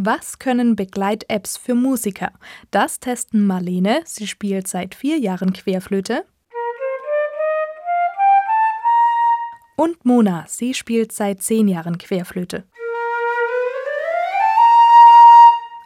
Was können Begleit-Apps für Musiker? Das testen Marlene, sie spielt seit vier Jahren Querflöte. Und Mona, sie spielt seit zehn Jahren Querflöte.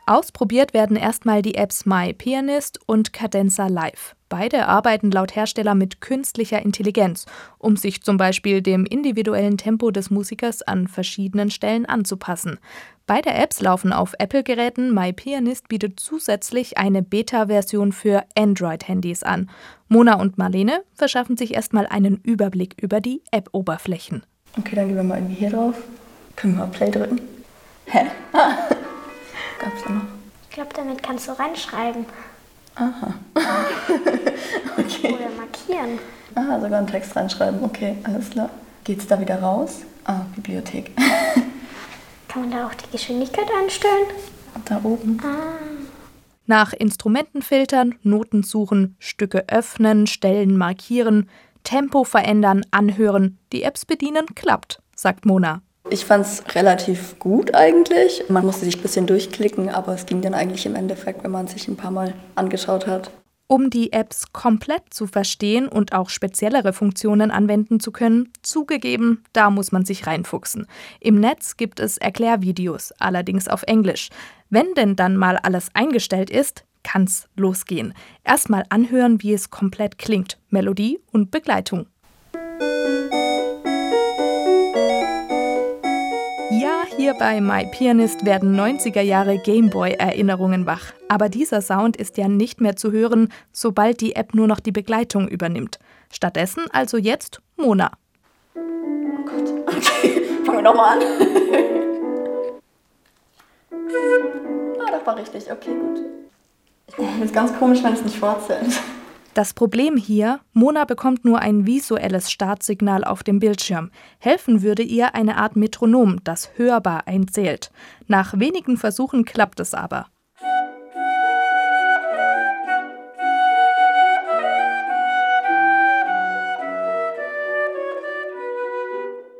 Ausprobiert werden erstmal die Apps My Pianist und Cadenza Live. Beide arbeiten laut Hersteller mit künstlicher Intelligenz, um sich zum Beispiel dem individuellen Tempo des Musikers an verschiedenen Stellen anzupassen. Beide Apps laufen auf Apple-Geräten. My Pianist bietet zusätzlich eine Beta-Version für Android-Handys an. Mona und Marlene verschaffen sich erstmal einen Überblick über die App-Oberflächen. Okay, dann gehen wir mal irgendwie hier drauf. Können wir mal Play drücken? Hä? Ah. Ich glaube, damit kannst du reinschreiben. Aha. okay. Oder markieren. Ah, sogar einen Text reinschreiben. Okay, alles klar. Geht's da wieder raus? Ah, Bibliothek. Kann man da auch die Geschwindigkeit einstellen? Da oben. Ah. Nach Instrumenten filtern, Noten suchen, Stücke öffnen, Stellen markieren, Tempo verändern, anhören, die Apps bedienen, klappt, sagt Mona. Ich fand es relativ gut eigentlich. Man musste sich ein bisschen durchklicken, aber es ging dann eigentlich im Endeffekt, wenn man sich ein paar Mal angeschaut hat. Um die Apps komplett zu verstehen und auch speziellere Funktionen anwenden zu können, zugegeben, da muss man sich reinfuchsen. Im Netz gibt es Erklärvideos, allerdings auf Englisch. Wenn denn dann mal alles eingestellt ist, kann's losgehen. Erstmal anhören, wie es komplett klingt, Melodie und Begleitung. Hier bei My Pianist werden 90er Jahre Gameboy-Erinnerungen wach. Aber dieser Sound ist ja nicht mehr zu hören, sobald die App nur noch die Begleitung übernimmt. Stattdessen also jetzt Mona. Oh Gott, okay, fangen wir nochmal an. ah, das war richtig, okay, gut. Ich es ganz komisch, wenn es nicht fortzählt. Das Problem hier, Mona bekommt nur ein visuelles Startsignal auf dem Bildschirm. Helfen würde ihr eine Art Metronom, das hörbar einzählt. Nach wenigen Versuchen klappt es aber.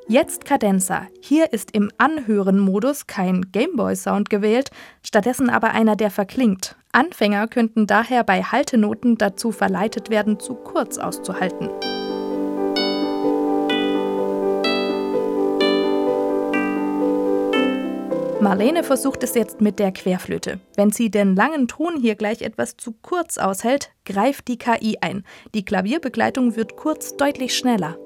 Jetzt Cadenza. Hier ist im Anhören-Modus kein Gameboy-Sound gewählt, stattdessen aber einer, der verklingt. Anfänger könnten daher bei Haltenoten dazu verleitet werden, zu kurz auszuhalten. Marlene versucht es jetzt mit der Querflöte. Wenn sie den langen Ton hier gleich etwas zu kurz aushält, greift die KI ein. Die Klavierbegleitung wird kurz deutlich schneller.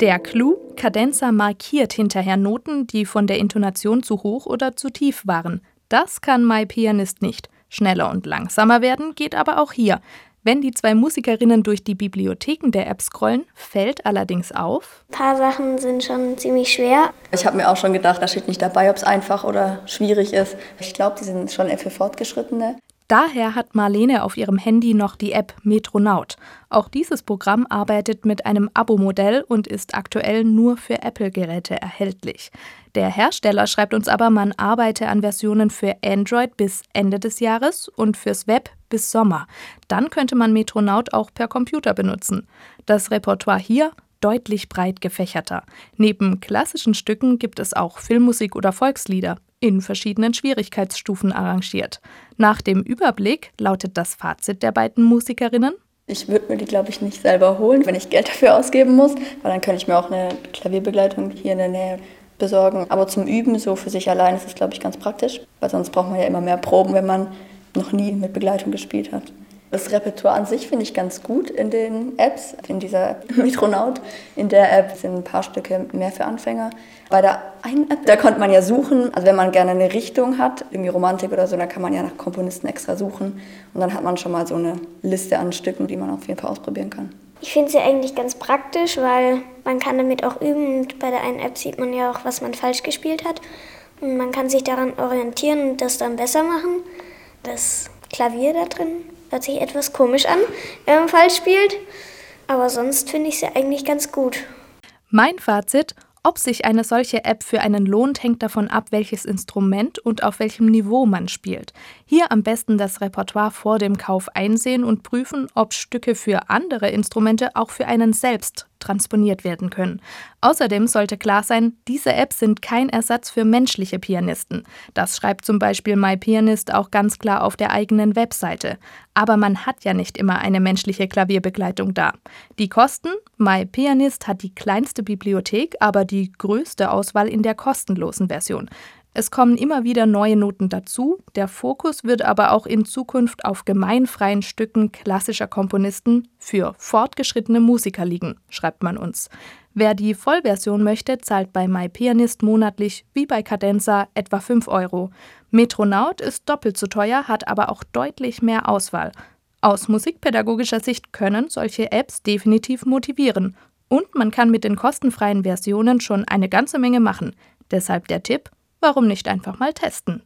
Der Clou, Cadenza markiert hinterher Noten, die von der Intonation zu hoch oder zu tief waren. Das kann My Pianist nicht. Schneller und langsamer werden geht aber auch hier. Wenn die zwei Musikerinnen durch die Bibliotheken der App scrollen, fällt allerdings auf. Ein paar Sachen sind schon ziemlich schwer. Ich habe mir auch schon gedacht, da steht nicht dabei, ob es einfach oder schwierig ist. Ich glaube, die sind schon für Fortgeschrittene. Daher hat Marlene auf ihrem Handy noch die App Metronaut. Auch dieses Programm arbeitet mit einem Abo-Modell und ist aktuell nur für Apple-Geräte erhältlich. Der Hersteller schreibt uns aber, man arbeite an Versionen für Android bis Ende des Jahres und fürs Web bis Sommer. Dann könnte man Metronaut auch per Computer benutzen. Das Repertoire hier deutlich breit gefächerter. Neben klassischen Stücken gibt es auch Filmmusik oder Volkslieder in verschiedenen Schwierigkeitsstufen arrangiert. Nach dem Überblick lautet das Fazit der beiden Musikerinnen. Ich würde mir die, glaube ich, nicht selber holen, wenn ich Geld dafür ausgeben muss, weil dann könnte ich mir auch eine Klavierbegleitung hier in der Nähe besorgen. Aber zum Üben, so für sich allein, ist es, glaube ich, ganz praktisch, weil sonst braucht man ja immer mehr Proben, wenn man noch nie mit Begleitung gespielt hat. Das Repertoire an sich finde ich ganz gut in den Apps. In dieser Metronaut, in der App sind ein paar Stücke mehr für Anfänger. Bei der einen App, da konnte man ja suchen, also wenn man gerne eine Richtung hat, irgendwie Romantik oder so, dann kann man ja nach Komponisten extra suchen. Und dann hat man schon mal so eine Liste an Stücken, die man auf jeden Fall ausprobieren kann. Ich finde sie eigentlich ganz praktisch, weil man kann damit auch üben. Und bei der einen App sieht man ja auch, was man falsch gespielt hat. Und man kann sich daran orientieren und das dann besser machen. Das Klavier da drin Hört sich etwas komisch an, wenn man falsch spielt. Aber sonst finde ich sie eigentlich ganz gut. Mein Fazit: Ob sich eine solche App für einen lohnt, hängt davon ab, welches Instrument und auf welchem Niveau man spielt. Hier am besten das Repertoire vor dem Kauf einsehen und prüfen, ob Stücke für andere Instrumente auch für einen selbst transponiert werden können. Außerdem sollte klar sein, diese Apps sind kein Ersatz für menschliche Pianisten. Das schreibt zum Beispiel MyPianist auch ganz klar auf der eigenen Webseite. Aber man hat ja nicht immer eine menschliche Klavierbegleitung da. Die Kosten? MyPianist hat die kleinste Bibliothek, aber die größte Auswahl in der kostenlosen Version. Es kommen immer wieder neue Noten dazu, der Fokus wird aber auch in Zukunft auf gemeinfreien Stücken klassischer Komponisten für fortgeschrittene Musiker liegen, schreibt man uns. Wer die Vollversion möchte, zahlt bei MyPianist monatlich wie bei Cadenza etwa 5 Euro. Metronaut ist doppelt so teuer, hat aber auch deutlich mehr Auswahl. Aus musikpädagogischer Sicht können solche Apps definitiv motivieren. Und man kann mit den kostenfreien Versionen schon eine ganze Menge machen. Deshalb der Tipp, Warum nicht einfach mal testen?